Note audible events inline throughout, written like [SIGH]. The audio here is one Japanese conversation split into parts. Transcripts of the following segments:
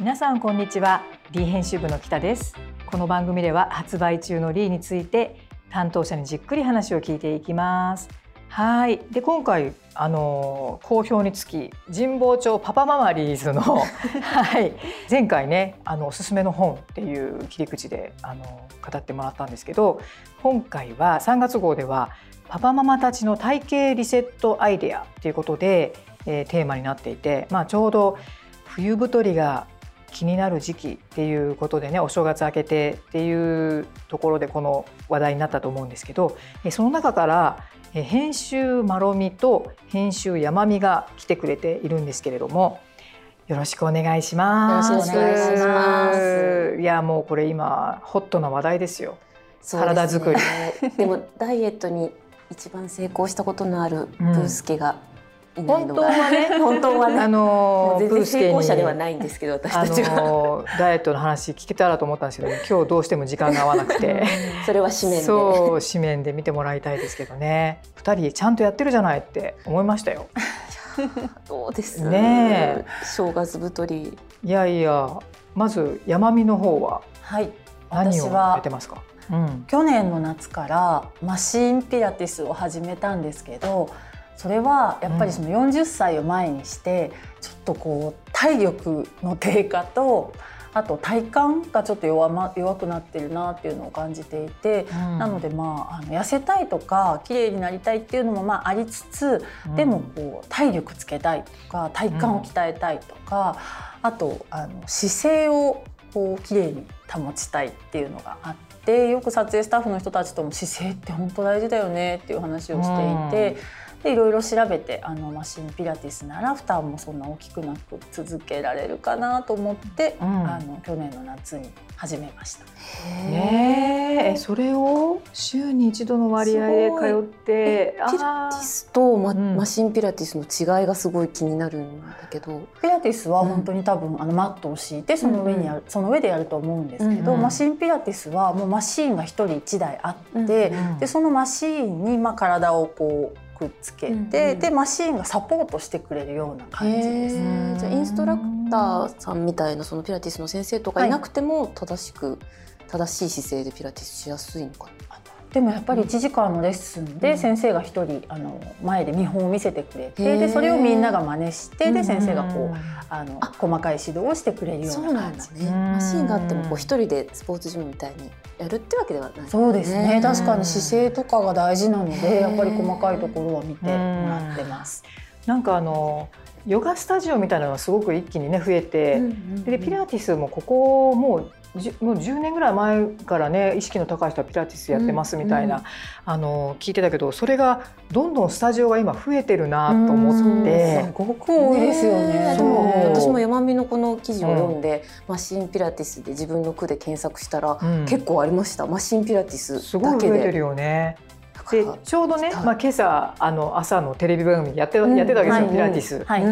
皆さんこんにちは。D 編集部の北です。この番組では発売中のリーについて担当者にじっくり話を聞いていきます。はい。で今回あの好評につき神保町パパママリーズの [LAUGHS] はい。前回ねあのおすすめの本っていう切り口であの語ってもらったんですけど今回は3月号ではパパママたちの体型リセットアイデアということで、えー、テーマになっていて、まあ、ちょうど冬太りが気になる時期っていうことでねお正月明けてっていうところでこの話題になったと思うんですけどその中から編集まろみと編集やまみが来てくれているんですけれどもよろしくお願いします。よろしくお願いします。いやもうこれ今ホットな話題ですよ。すね、体作り。でもダイエットに一番成功したことのあるブースケが本当はね [LAUGHS] 本当はね。あの全然成功者ではないんですけど私たちは。ダイエットの話聞けたらと思ったんですけど [LAUGHS] 今日どうしても時間が合わなくて。それは紙面で。そう紙面で見てもらいたいですけどね。二人ちゃんとやってるじゃないって思いましたよ。[LAUGHS] どうです。ね正月太り。いやいやまず山見の方ははい。何をやってますか、うん、去年の夏からマシンピラティスを始めたんですけどそれはやっぱりその40歳を前にしてちょっとこう体力の低下とあと体幹がちょっと弱,、ま、弱くなってるなっていうのを感じていて、うん、なのでまああの痩せたいとか綺麗になりたいっていうのもまあありつつ、うん、でもこう体力つけたいとか体幹を鍛えたいとか、うん、あとあの姿勢をこう綺麗に保ちたいっていうのがあって。よく撮影スタッフの人たちとも姿勢って本当大事だよねっていう話をしていて、でいろいろ調べてあのマシンピラティスなら負担もそんな大きくなく続けられるかなと思って、うん、あの去年の夏に始めました。へえそれを週に一度の割合で通ってピラティスとマ,、マシンピラティスの違いがすごい気になるんだけど。ピラティスは本当に多分、あのマットを敷いてその上にやる、その上でやると思うんですけど、マシンピラティスはもうマシンが一人一台あって、でそのマシンにまあ体をこうくっつけて、うんうん、でマシーンがサポートしてくれるような感じです。じゃあインストラクターさんみたいなそのピラティスの先生とかいなくても正しく、はい、正しい姿勢でピラティスしやすいのかでもやっぱり1時間のレッスンで先生が1人あの前で見本を見せてくれてでそれをみんなが真似してで先生がこうあの細かい指導をしてくれるような感じ。ね。マシンがあってもこう1人でスポーツジムみたいにやるってわけではない、ね、そうですね。確かに姿勢とかが大事なのでやっぱり細かいところは見てもらってます。なんかあのヨガスタジオみたいなのがすごく一気にね増えて、でピラティスもここもうもう10年ぐらい前からね意識の高い人はピラティスやってますみたいな、うんうん、あの聞いてたけどそれがどんどんスタジオが今増えてるなと思って、すごく多いですよね。ね私も山見のこの記事を読んで、うん、マシンピラティスで自分の句で検索したら、結構ありました。マシンピラティスすごい増えてるよね。でちょうどね、まあ、今朝あの朝のテレビ番組やって,、やってたわけですよ、ピラティス。はい、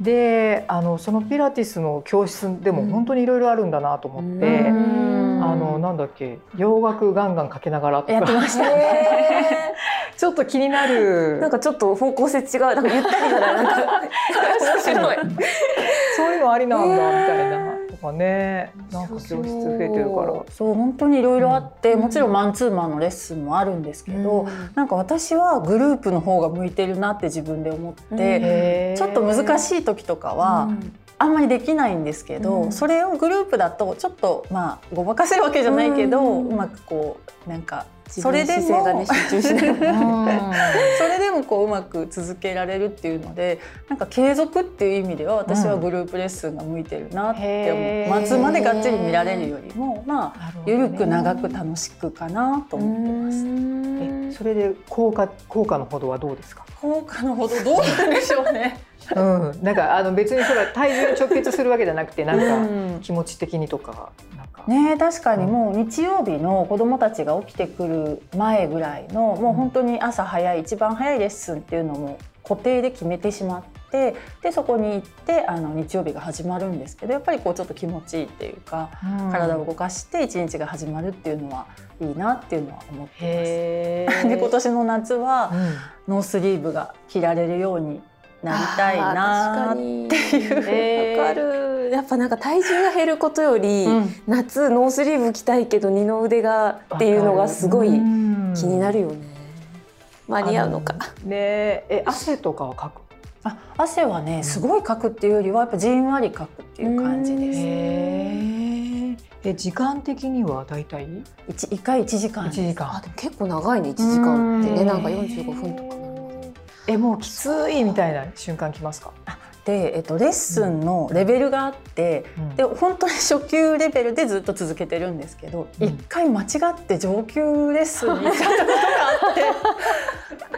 であのそのピラティスの教室でも本当にいろいろあるんだなと思って、あのなんだっけ洋楽ガンガンかけながらとか。やってました [LAUGHS] ちょっと気になる。なんかちょっと方向性違う。なんかゆったりじゃない。なんか [LAUGHS] 面白い。そういうのありなんだみたいな。かね。なんか教室増えてるから。そう。本当にいろいろあって、うん、もちろんマンツーマンのレッスンもあるんですけど、うん、なんか私はグループの方が向いてるなって自分で思って、ちょっと難しい時とかは、あんまりできないんですけど、うん、それをグループだとちょっとまあごまかせるわけじゃないけど、うん、うまくこうなんかそれでも、ね、集中しない。[LAUGHS] それでもこううまく続けられるっていうのでなんか継続っていう意味では私はグループレッスンが向いてるなって思う、末までがっつり見られるよりもまあ、ね、緩く長く楽しくかなと思ってます。えそれで効果効果のほどはどうですか？効果のほどどうなんでしょうねうん、なんかあの別にそれは体重に直結するわけじゃなくてなんか気持ち的にとかね確かにもう日曜日の子どもたちが起きてくる前ぐらいのもう本当に朝早い一番早いレッスンっていうのも固定で決めてしまってでそこに行ってあの日曜日が始まるんですけどやっぱりこうちょっと気持ちいいっていうか、うん、体を動かして一日が始まるっていうのはいいなっていうのは思ってます。[LAUGHS] で今年の夏は、ノースリーブが着られるようになりたいなっていう。わ、かる。やっぱなんか体重が減ることより、うん、夏ノースリーブ着たいけど二の腕がっていうのがすごい気になるよね。間に合うのか。ねえ汗とかはかく？あ汗はねすごいかくっていうよりはやっぱじんわりかくっていう感じです。え時間的にはだいたい一一回一時間。一時間。あでも結構長いね一時間ってねなんか四十五分とか。えもうきついみたいな瞬間きますか？で、えっと、レッスンのレベルがあって、うん、で本当に初級レベルでずっと続けてるんですけど一、うん、回間違って上級レッスンに行っちゃったことがあって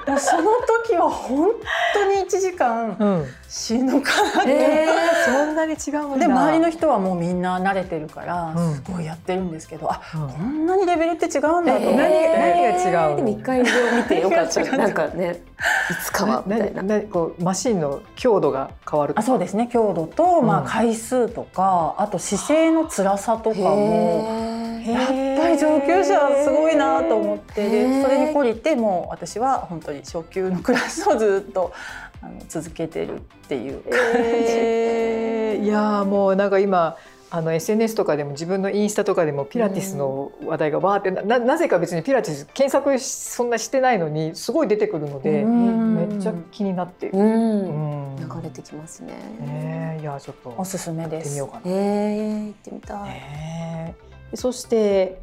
もうその時は本当に1時間死ぬかなって、えー、そんなに違うんで周りの人はもうみんな慣れてるからすごいやってるんですけど、うん、あ、こんなにレベルって違うんだと思って、えー、何が違うでも一回見てよかったなんかねいつかはみたいな。こうマシンの強度が変わるあそうですね強度と、まあ、回数とか、あと姿勢の辛さとかも。やっぱり上級者すごいなと思ってでそれに懲りてもう私は本当に初級のクラスをずっとあの続けてるっていう感じ。えー、いやもうなんか今あの SNS とかでも自分のインスタとかでもピラティスの話題がわーってななぜか別にピラティス検索そんなしてないのにすごい出てくるのでめっちゃ気になってる、うん流れてきますね。えー、いやちょっとおすすめです。行ってみようかな。えー、行ってみたい。えー、そして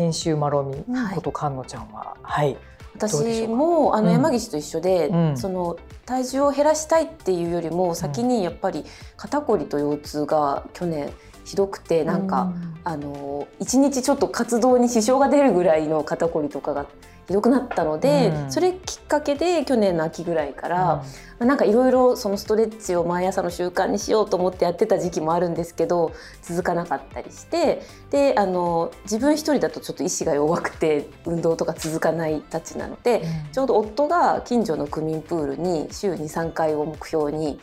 編集まろみこと菅野ちゃんは、はい、私もあの山岸と一緒で、うん、その体重を減らしたいっていうよりも先にやっぱり肩こりと腰痛が去年ひどくてなんか、うん、あの一日ちょっと活動に支障が出るぐらいの肩こりとかがひどくなったので、うん、それきっかけで去年の秋ぐらいから、うん、なんかいろいろそのストレッチを毎朝の習慣にしようと思ってやってた時期もあるんですけど続かなかったりしてであの自分一人だとちょっと意志が弱くて運動とか続かないたちなので、うん、ちょうど夫が近所の区民プールに週23回を目標に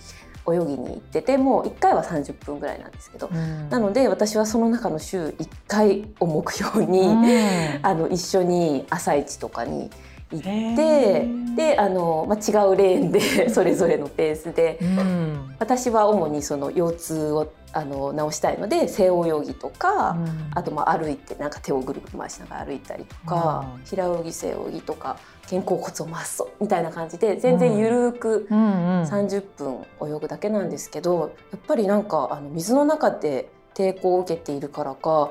泳ぎに行ってても1回は30分ぐらいなんですけど、うん、なので私はその中の週1回を目標に、うん、あの一緒に朝一とかに行ってであの、まあ、違うレーンで [LAUGHS] それぞれのペースで、うん、私は主にその腰痛をあの直したいので背泳ぎとか、うん、あとまあ歩いてなんか手をぐるぐる回しながら歩いたりとか、うん、平泳ぎ背泳ぎとか肩甲骨を回すぞみたいな感じで全然ゆるく30分泳ぐだけなんですけどやっぱりなんかあの水の中で抵抗を受けているからか、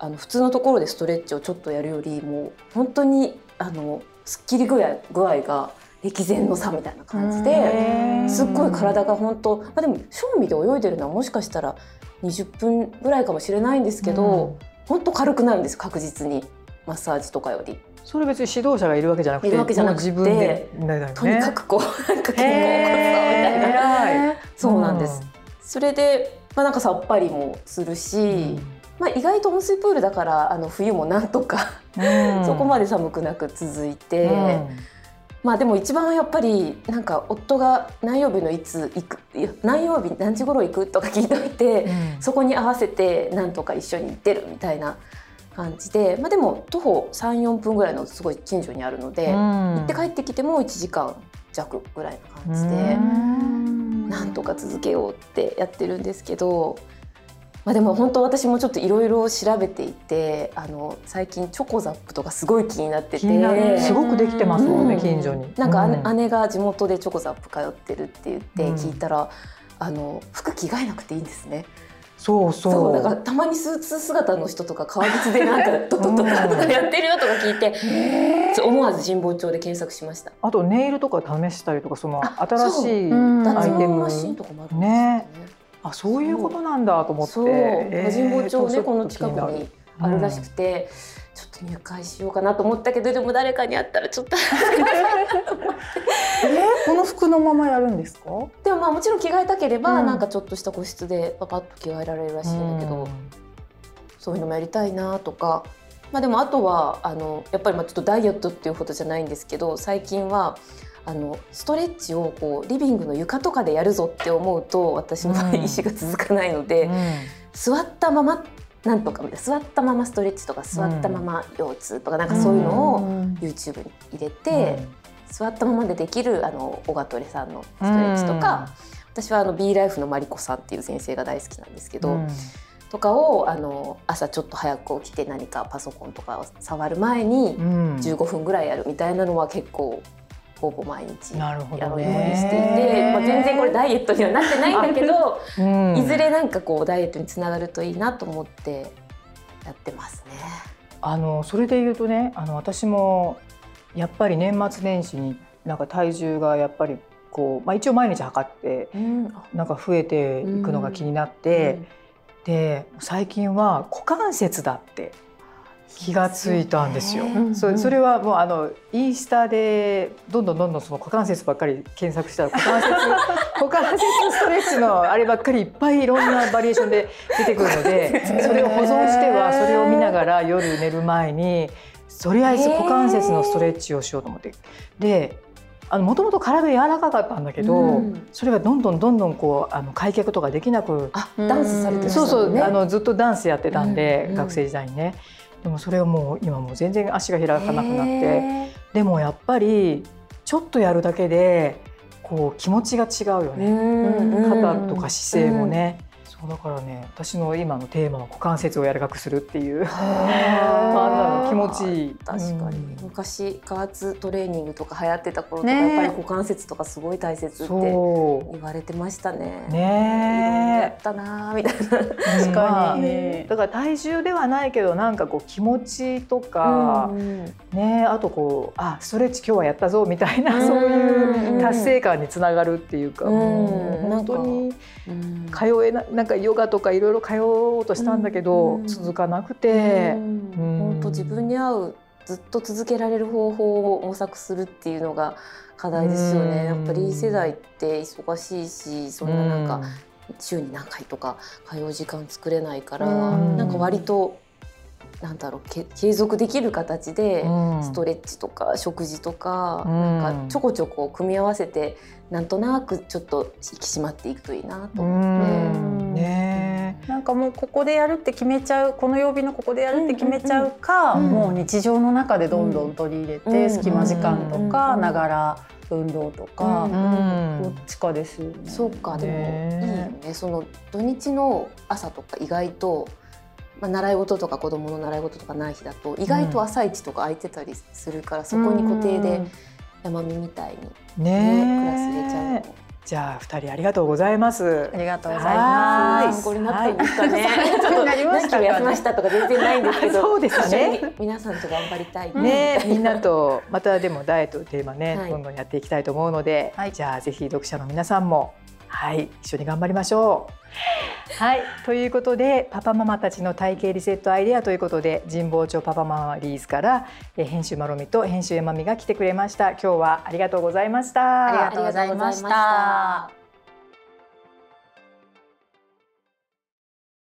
あの普通のところでストレッチをちょっとやるよりも本当にあのすっきり具合具合が歴然の差みたいな感じですっごい体が本当、まあ、でも正味で泳いでるのはもしかしたら20分ぐらいかもしれないんですけど、本当軽くなるんです確実にマッサージとかより。それ別に指導者がいるわけじゃなくているわけじゃなくて、ね、とにかくこうなんか肩甲骨をみたいなそうなんです。それでまあなんかさっぱりもするし、うん、まあ意外と温水プールだからあの冬もなんとかそこまで寒くなく続いて。うん。まあでも一番やっぱりなんか夫が何曜日のいつ行く何曜日何時頃行くとか聞いておいて、うん、そこに合わせてなんとか一緒に行ってるみたいな感じで、まあ、でも徒歩34分ぐらいのすごい近所にあるので、うん、行って帰ってきても1時間弱ぐらいな感じで、なんとか続けようってやってるんですけどまあ、でも本当私もちょっといろいろ調べていてあの最近チョコザップとかすごい気になってて。すごくできてますもんね、うん、近所に。なんか、うん、姉が地元でチョコザップ通ってるって言って聞いたら、うん、あの服着替えなくていいんですね。そうそう。だからたまにスーツ姿の人とか革靴でなんかトトトトとかやってるよとか聞いて、思わず神保町で検索しました。あとネイルとか試したりとかその新しいアイテム。マシンとかもあるんですね。ねあそういうことなんだと思って。神保町ねこの近くにあるらしくて、ちょっと入会しようかなと思ったけどでも誰かに会ったらちょっと。[LAUGHS] えこの服のままやるんですか？でもまあもちろん着替えたければ、うん、なんかちょっとした個室でパパッと着替えられるらしいんだけど、うん、そういうのもやりたいなとか。まあ、でもあとはあのやっぱりまあちょっとダイエットっていうほどじゃないんですけど最近はあのストレッチをこうリビングの床とかでやるぞって思うと私の場合意思が続かないので、うん、座ったままなんとか座ったままストレッチとか座ったまま腰痛とかなんかそういうのを YouTube に入れて、座ったままでできるあのオガトレさんのストレッチとか、私はあの B ライフのマリコさんっていう先生が大好きなんですけど、とかをあの朝ちょっと早く起きて何かパソコンとかを触る前に15分ぐらいやるみたいなのは結構ほぼ毎日やるようにしていて、まあ、全然これダイエットにはなってないんだけど、うん、いずれなんかこうダイエットにつながるといいなと思ってやってますね。あのそれで言うとねあの私もやっぱり年末年始になんか体重がやっぱりこう、まあ、一応毎日測って、うん、なんか増えていくのが気になって、うん、で最近は股関節だって気がついたんですよ。そそれはもうあのインスタでどんどんどんどんその股関節ばっかり検索したら股関節股関節ストレッチのあればっかりいっぱいいろんなバリエーションで出てくるので [LAUGHS] それを保存してはそれを見ながら夜寝る前にとりあえず股関節のストレッチをしようと思って。でもともと体柔らかかったんだけど、うん、それがどんどんどんどんこうあの開脚とかできなくあダンスされて、ね、そうそうあのずっとダンスやってたんで、うん、学生時代にねでもそれはもう今もう全然足が開かなくなってでもやっぱりちょっとやるだけでこう気持ちが違うよね。肩とか姿勢もね。そうだからね私の今のテーマは股関節を柔らかくするっていう。まあ、気持ちいい。確かに、うん、昔加圧トレーニングとか流行ってた頃とか、ね、やっぱり股関節とかすごい大切って言われてましたね。ねやったなみたいな。確かに、ね、だから体重ではないけどなんかこう気持ちとか、うん、ねあとこうあストレッチ今日はやったぞみたいな、うん、そういう達成感につながるっていうか、うん、本当に通えななんかヨガとかいろいろ通おうとしたんだけど、続かなくて。本当自分に合うずっと続けられる方法を模索するっていうのが課題ですよね。やっぱり世代って忙しいしそんななんか週に何回とか通う時間作れないからなんか割となんだろう継続できる形でストレッチとか食事とかなんかちょこちょこ組み合わせてなんとなくちょっと引き締まっていくといいなと思って。ね、なんかもうここでやるって決めちゃうこの曜日のここでやるって決めちゃうか、もう日常の中でどんどん取り入れて、隙間時間とかながら運動とか、どっちかですよね。そうかでもいいよね。その土日の朝とか意外とまあ、習い事とか子供の習い事とかない日だと意外と朝一とか空いてたりするから、そこに固定で山見みたいにね、ね、クラス入れちゃうの。じゃあ二人ありがとうございます。ありがとうございます。参考になったんですかね。[LAUGHS] なりましたやましたとか全然ないんですけど。[LAUGHS] そうですね。皆さんと頑張りたいね。みんなとまたでもダイエットテーマね、どんどんやっていきたいと思うので、じゃあぜひ読者の皆さんもはい一緒に頑張りましょう。はいということでパパママたちの体型リセットアイデアということで神保町パパママリーズから編集まろみと編集えまみが来てくれました。今日はありがとうございました。ありがとうございました。